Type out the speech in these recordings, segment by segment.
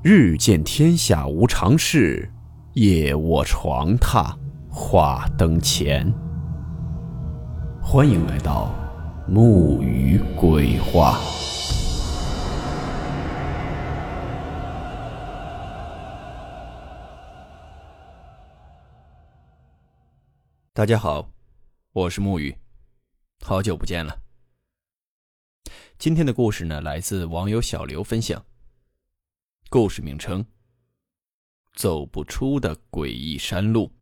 日见天下无常事，夜卧床榻话灯前。欢迎来到木鱼鬼话。大家好，我是木鱼，好久不见了。今天的故事呢，来自网友小刘分享。故事名称：走不出的诡异山路。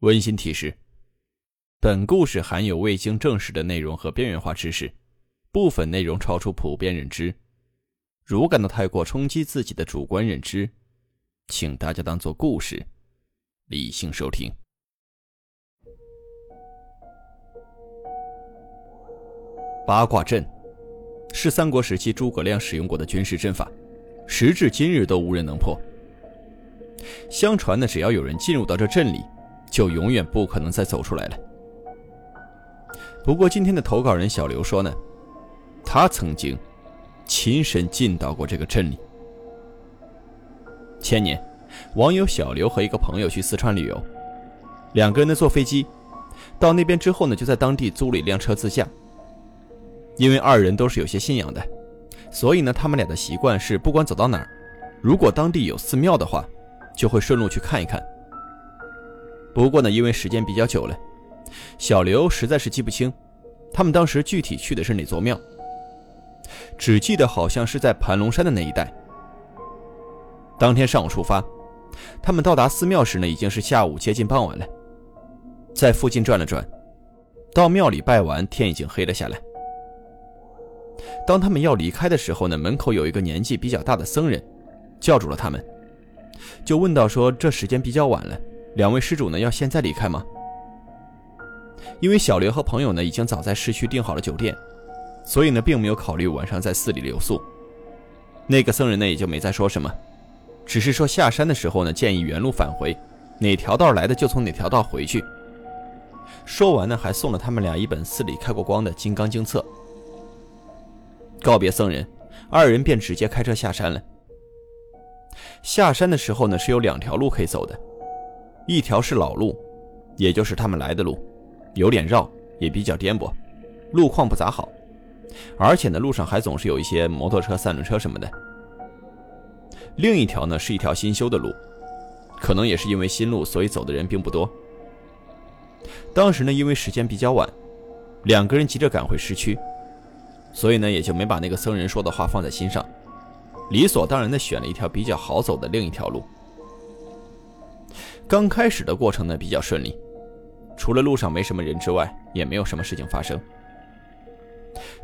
温馨提示：本故事含有未经证实的内容和边缘化知识，部分内容超出普遍认知。如感到太过冲击自己的主观认知，请大家当做故事，理性收听。八卦阵是三国时期诸葛亮使用过的军事阵法，时至今日都无人能破。相传呢，只要有人进入到这阵里，就永远不可能再走出来了。不过今天的投稿人小刘说呢，他曾经亲身进到过这个镇里。前年，网友小刘和一个朋友去四川旅游，两个人呢坐飞机到那边之后呢，就在当地租了一辆车自驾。因为二人都是有些信仰的，所以呢，他们俩的习惯是，不管走到哪儿，如果当地有寺庙的话，就会顺路去看一看。不过呢，因为时间比较久了，小刘实在是记不清，他们当时具体去的是哪座庙，只记得好像是在盘龙山的那一带。当天上午出发，他们到达寺庙时呢，已经是下午接近傍晚了，在附近转了转，到庙里拜完，天已经黑了下来。当他们要离开的时候呢，门口有一个年纪比较大的僧人，叫住了他们，就问道：“说这时间比较晚了，两位施主呢要现在离开吗？”因为小刘和朋友呢已经早在市区订好了酒店，所以呢并没有考虑晚上在寺里留宿。那个僧人呢也就没再说什么，只是说下山的时候呢建议原路返回，哪条道来的就从哪条道回去。说完呢还送了他们俩一本寺里开过光的《金刚经》册。告别僧人，二人便直接开车下山了。下山的时候呢，是有两条路可以走的，一条是老路，也就是他们来的路，有点绕，也比较颠簸，路况不咋好，而且呢，路上还总是有一些摩托车、三轮车什么的。另一条呢，是一条新修的路，可能也是因为新路，所以走的人并不多。当时呢，因为时间比较晚，两个人急着赶回市区。所以呢，也就没把那个僧人说的话放在心上，理所当然的选了一条比较好走的另一条路。刚开始的过程呢比较顺利，除了路上没什么人之外，也没有什么事情发生。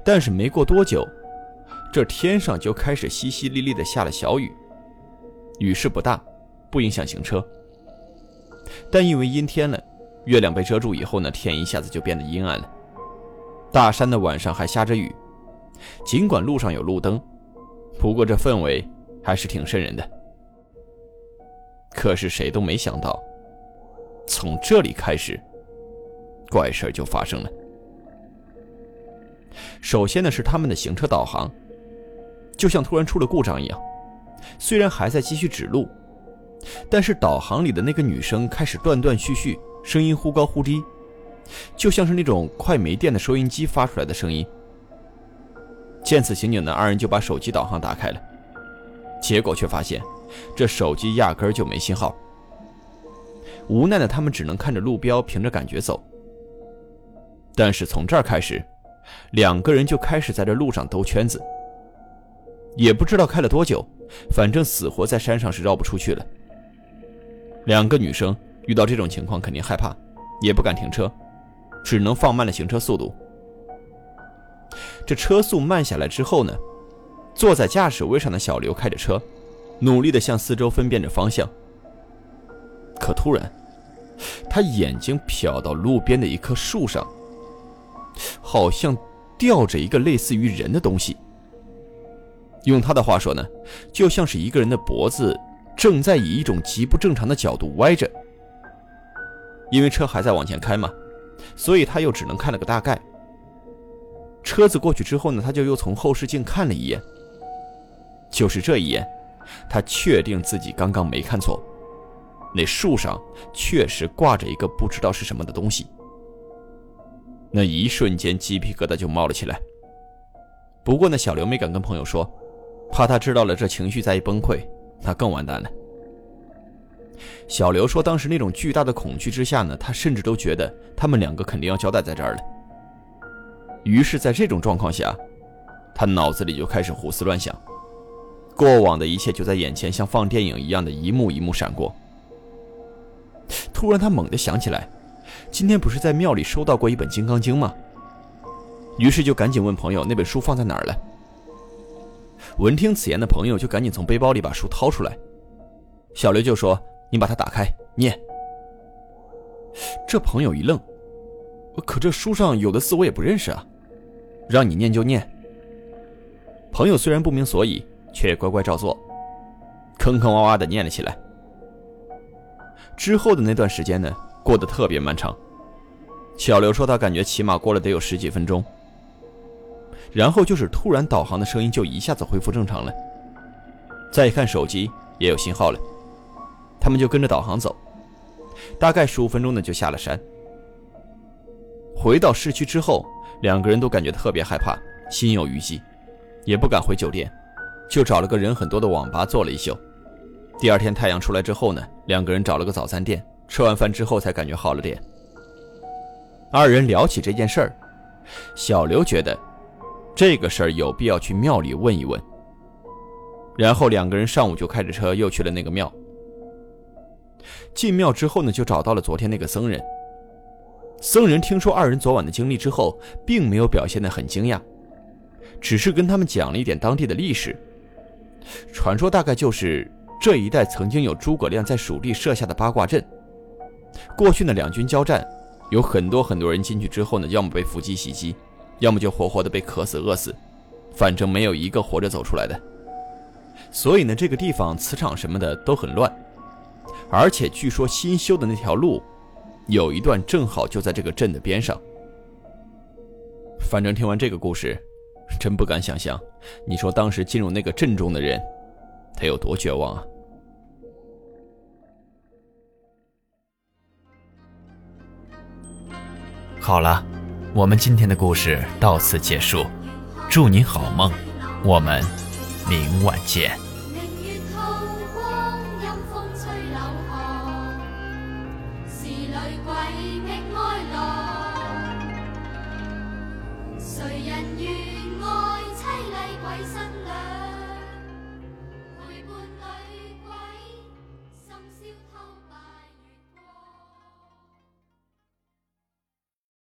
但是没过多久，这天上就开始淅淅沥沥的下了小雨，雨势不大，不影响行车。但因为阴天了，月亮被遮住以后呢，天一下子就变得阴暗了。大山的晚上还下着雨。尽管路上有路灯，不过这氛围还是挺瘆人的。可是谁都没想到，从这里开始，怪事就发生了。首先呢，是他们的行车导航，就像突然出了故障一样。虽然还在继续指路，但是导航里的那个女生开始断断续续，声音忽高忽低，就像是那种快没电的收音机发出来的声音。见此情景的，二人就把手机导航打开了，结果却发现这手机压根就没信号。无奈的他们只能看着路标，凭着感觉走。但是从这儿开始，两个人就开始在这路上兜圈子，也不知道开了多久，反正死活在山上是绕不出去了。两个女生遇到这种情况肯定害怕，也不敢停车，只能放慢了行车速度。这车速慢下来之后呢，坐在驾驶位上的小刘开着车，努力地向四周分辨着方向。可突然，他眼睛瞟到路边的一棵树上，好像吊着一个类似于人的东西。用他的话说呢，就像是一个人的脖子正在以一种极不正常的角度歪着。因为车还在往前开嘛，所以他又只能看了个大概。车子过去之后呢，他就又从后视镜看了一眼。就是这一眼，他确定自己刚刚没看错，那树上确实挂着一个不知道是什么的东西。那一瞬间，鸡皮疙瘩就冒了起来。不过呢，小刘没敢跟朋友说，怕他知道了这情绪再一崩溃，那更完蛋了。小刘说，当时那种巨大的恐惧之下呢，他甚至都觉得他们两个肯定要交代在这儿了。于是，在这种状况下，他脑子里就开始胡思乱想，过往的一切就在眼前，像放电影一样的一幕一幕闪过。突然，他猛地想起来，今天不是在庙里收到过一本《金刚经》吗？于是就赶紧问朋友那本书放在哪儿了。闻听此言的朋友就赶紧从背包里把书掏出来，小刘就说：“你把它打开，念。”这朋友一愣，可这书上有的字我也不认识啊。让你念就念。朋友虽然不明所以，却乖乖照做，坑坑洼洼的念了起来。之后的那段时间呢，过得特别漫长。小刘说他感觉起码过了得有十几分钟，然后就是突然导航的声音就一下子恢复正常了。再一看手机也有信号了，他们就跟着导航走，大概十五分钟呢就下了山。回到市区之后。两个人都感觉特别害怕，心有余悸，也不敢回酒店，就找了个人很多的网吧坐了一宿。第二天太阳出来之后呢，两个人找了个早餐店，吃完饭之后才感觉好了点。二人聊起这件事儿，小刘觉得这个事儿有必要去庙里问一问。然后两个人上午就开着车又去了那个庙。进庙之后呢，就找到了昨天那个僧人。僧人听说二人昨晚的经历之后，并没有表现得很惊讶，只是跟他们讲了一点当地的历史。传说大概就是这一带曾经有诸葛亮在蜀地设下的八卦阵。过去呢，两军交战，有很多很多人进去之后呢，要么被伏击袭击，要么就活活的被渴死饿死，反正没有一个活着走出来的。所以呢，这个地方磁场什么的都很乱，而且据说新修的那条路。有一段正好就在这个镇的边上。反正听完这个故事，真不敢想象，你说当时进入那个镇中的人，他有多绝望啊！好了，我们今天的故事到此结束，祝您好梦，我们明晚见。